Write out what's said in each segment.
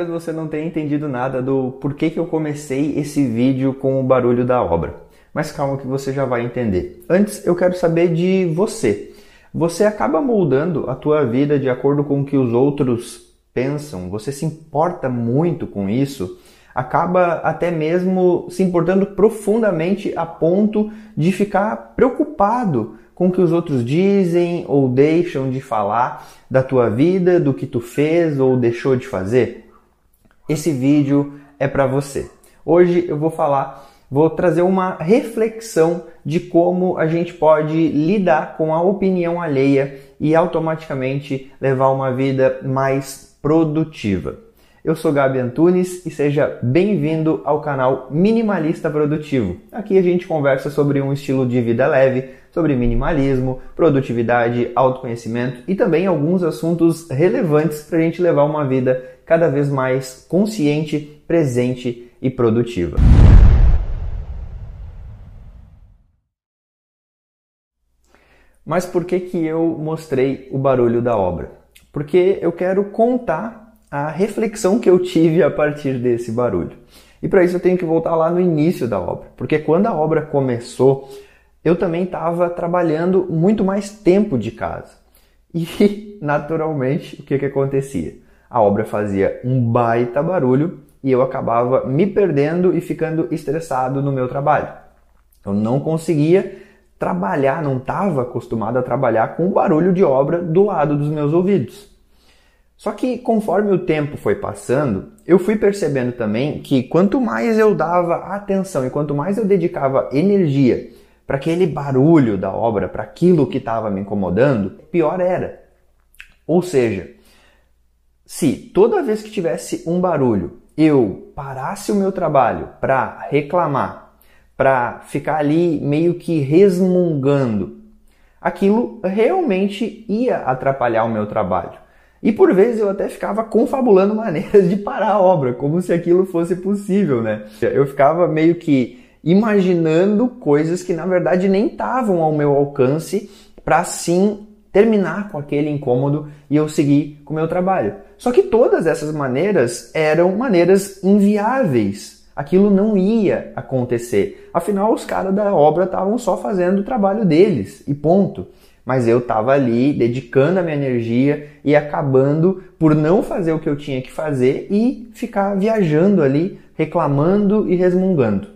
Talvez você não tenha entendido nada do porquê que eu comecei esse vídeo com o barulho da obra. Mas calma que você já vai entender. Antes, eu quero saber de você. Você acaba moldando a tua vida de acordo com o que os outros pensam? Você se importa muito com isso? Acaba até mesmo se importando profundamente a ponto de ficar preocupado com o que os outros dizem ou deixam de falar da tua vida, do que tu fez ou deixou de fazer? Esse vídeo é para você. Hoje eu vou falar, vou trazer uma reflexão de como a gente pode lidar com a opinião alheia e automaticamente levar uma vida mais produtiva. Eu sou Gabi Antunes e seja bem-vindo ao canal Minimalista Produtivo. Aqui a gente conversa sobre um estilo de vida leve, sobre minimalismo, produtividade, autoconhecimento e também alguns assuntos relevantes para a gente levar uma vida cada vez mais consciente, presente e produtiva. Mas por que, que eu mostrei o barulho da obra? Porque eu quero contar a reflexão que eu tive a partir desse barulho. E para isso eu tenho que voltar lá no início da obra, porque quando a obra começou, eu também estava trabalhando muito mais tempo de casa. E, naturalmente, o que, que acontecia? a obra fazia um baita barulho e eu acabava me perdendo e ficando estressado no meu trabalho. Eu não conseguia trabalhar, não estava acostumado a trabalhar com o barulho de obra do lado dos meus ouvidos. Só que conforme o tempo foi passando, eu fui percebendo também que quanto mais eu dava atenção e quanto mais eu dedicava energia para aquele barulho da obra, para aquilo que estava me incomodando, pior era. Ou seja, se toda vez que tivesse um barulho eu parasse o meu trabalho para reclamar, para ficar ali meio que resmungando, aquilo realmente ia atrapalhar o meu trabalho. E por vezes eu até ficava confabulando maneiras de parar a obra, como se aquilo fosse possível, né? Eu ficava meio que imaginando coisas que na verdade nem estavam ao meu alcance para sim terminar com aquele incômodo e eu seguir com o meu trabalho. Só que todas essas maneiras eram maneiras inviáveis. Aquilo não ia acontecer. Afinal, os caras da obra estavam só fazendo o trabalho deles e ponto. Mas eu estava ali dedicando a minha energia e acabando por não fazer o que eu tinha que fazer e ficar viajando ali, reclamando e resmungando.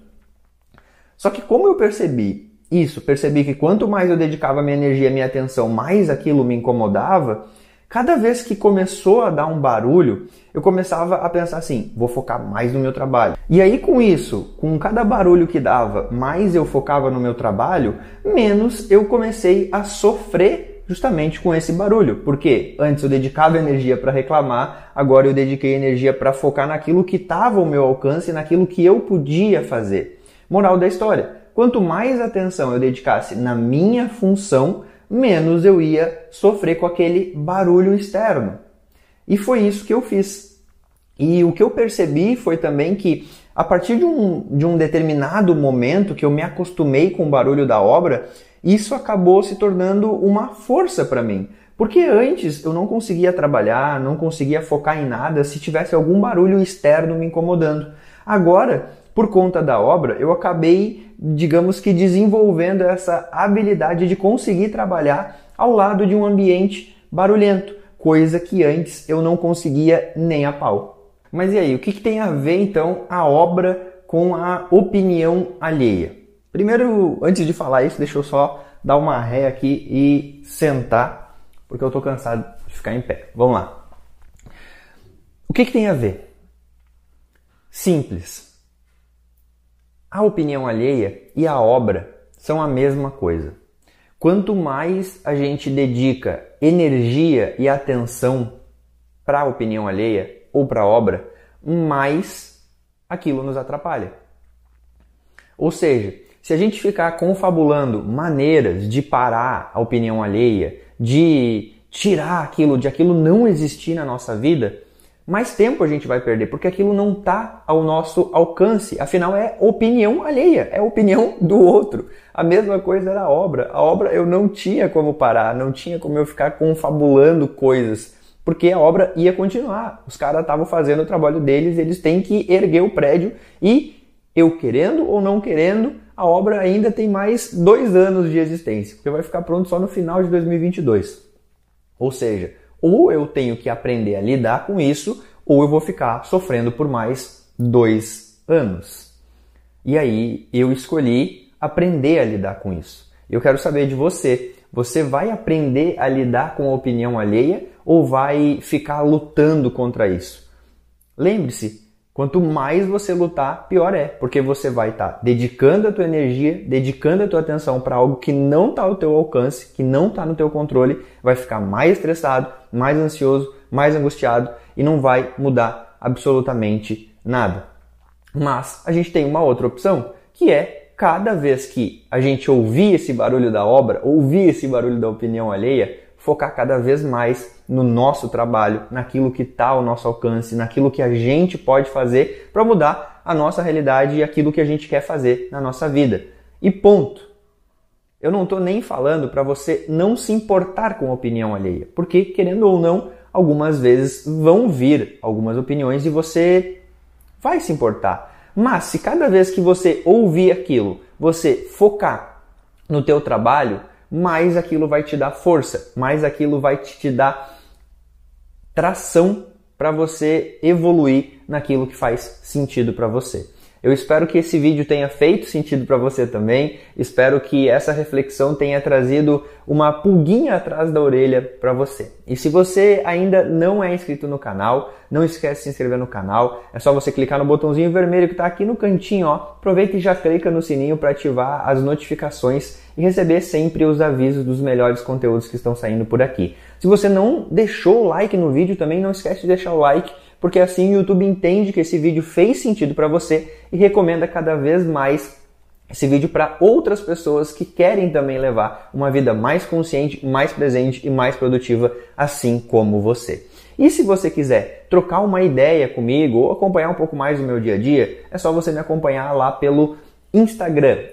Só que como eu percebi isso, percebi que quanto mais eu dedicava minha energia, minha atenção, mais aquilo me incomodava. Cada vez que começou a dar um barulho, eu começava a pensar assim: vou focar mais no meu trabalho. E aí, com isso, com cada barulho que dava, mais eu focava no meu trabalho, menos eu comecei a sofrer justamente com esse barulho. Porque antes eu dedicava energia para reclamar, agora eu dediquei energia para focar naquilo que estava ao meu alcance, naquilo que eu podia fazer. Moral da história quanto mais atenção eu dedicasse na minha função, menos eu ia sofrer com aquele barulho externo. E foi isso que eu fiz. E o que eu percebi foi também que, a partir de um, de um determinado momento que eu me acostumei com o barulho da obra, isso acabou se tornando uma força para mim. Porque antes eu não conseguia trabalhar, não conseguia focar em nada se tivesse algum barulho externo me incomodando. Agora por conta da obra, eu acabei, digamos que, desenvolvendo essa habilidade de conseguir trabalhar ao lado de um ambiente barulhento, coisa que antes eu não conseguia nem a pau. Mas e aí, o que, que tem a ver então a obra com a opinião alheia? Primeiro, antes de falar isso, deixa eu só dar uma ré aqui e sentar, porque eu estou cansado de ficar em pé. Vamos lá. O que, que tem a ver? Simples. A opinião alheia e a obra são a mesma coisa. Quanto mais a gente dedica energia e atenção para a opinião alheia ou para a obra, mais aquilo nos atrapalha. Ou seja, se a gente ficar confabulando maneiras de parar a opinião alheia, de tirar aquilo, de aquilo não existir na nossa vida, mais tempo a gente vai perder, porque aquilo não está ao nosso alcance. Afinal, é opinião alheia, é opinião do outro. A mesma coisa era a obra. A obra eu não tinha como parar, não tinha como eu ficar confabulando coisas, porque a obra ia continuar. Os caras estavam fazendo o trabalho deles, eles têm que erguer o prédio e eu querendo ou não querendo, a obra ainda tem mais dois anos de existência, porque vai ficar pronto só no final de 2022. Ou seja, ou eu tenho que aprender a lidar com isso, ou eu vou ficar sofrendo por mais dois anos. E aí eu escolhi aprender a lidar com isso. Eu quero saber de você. Você vai aprender a lidar com a opinião alheia ou vai ficar lutando contra isso? Lembre-se, Quanto mais você lutar, pior é, porque você vai estar tá dedicando a tua energia, dedicando a tua atenção para algo que não está ao teu alcance, que não está no teu controle, vai ficar mais estressado, mais ansioso, mais angustiado e não vai mudar absolutamente nada. Mas a gente tem uma outra opção, que é cada vez que a gente ouvir esse barulho da obra, ouvir esse barulho da opinião alheia, focar cada vez mais no nosso trabalho, naquilo que está ao nosso alcance, naquilo que a gente pode fazer para mudar a nossa realidade e aquilo que a gente quer fazer na nossa vida. E ponto. Eu não estou nem falando para você não se importar com a opinião alheia, porque, querendo ou não, algumas vezes vão vir algumas opiniões e você vai se importar. Mas se cada vez que você ouvir aquilo, você focar no teu trabalho, mais aquilo vai te dar força, mais aquilo vai te dar tração para você evoluir naquilo que faz sentido para você. Eu espero que esse vídeo tenha feito sentido para você também. Espero que essa reflexão tenha trazido uma pulguinha atrás da orelha para você. E se você ainda não é inscrito no canal, não esquece de se inscrever no canal. É só você clicar no botãozinho vermelho que está aqui no cantinho, ó. Aproveita e já clica no sininho para ativar as notificações e receber sempre os avisos dos melhores conteúdos que estão saindo por aqui. Se você não deixou o like no vídeo, também não esquece de deixar o like porque assim o YouTube entende que esse vídeo fez sentido para você e recomenda cada vez mais esse vídeo para outras pessoas que querem também levar uma vida mais consciente, mais presente e mais produtiva, assim como você. E se você quiser trocar uma ideia comigo ou acompanhar um pouco mais do meu dia a dia, é só você me acompanhar lá pelo Instagram,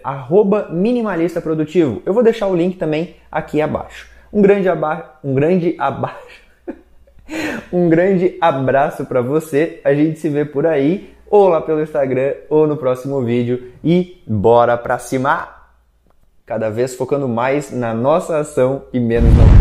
minimalista produtivo. Eu vou deixar o link também aqui abaixo. Um grande abaixo, um grande abaixo. Um grande abraço para você. A gente se vê por aí, ou lá pelo Instagram, ou no próximo vídeo. E bora pra cima! Cada vez focando mais na nossa ação e menos na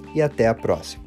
e até a próxima.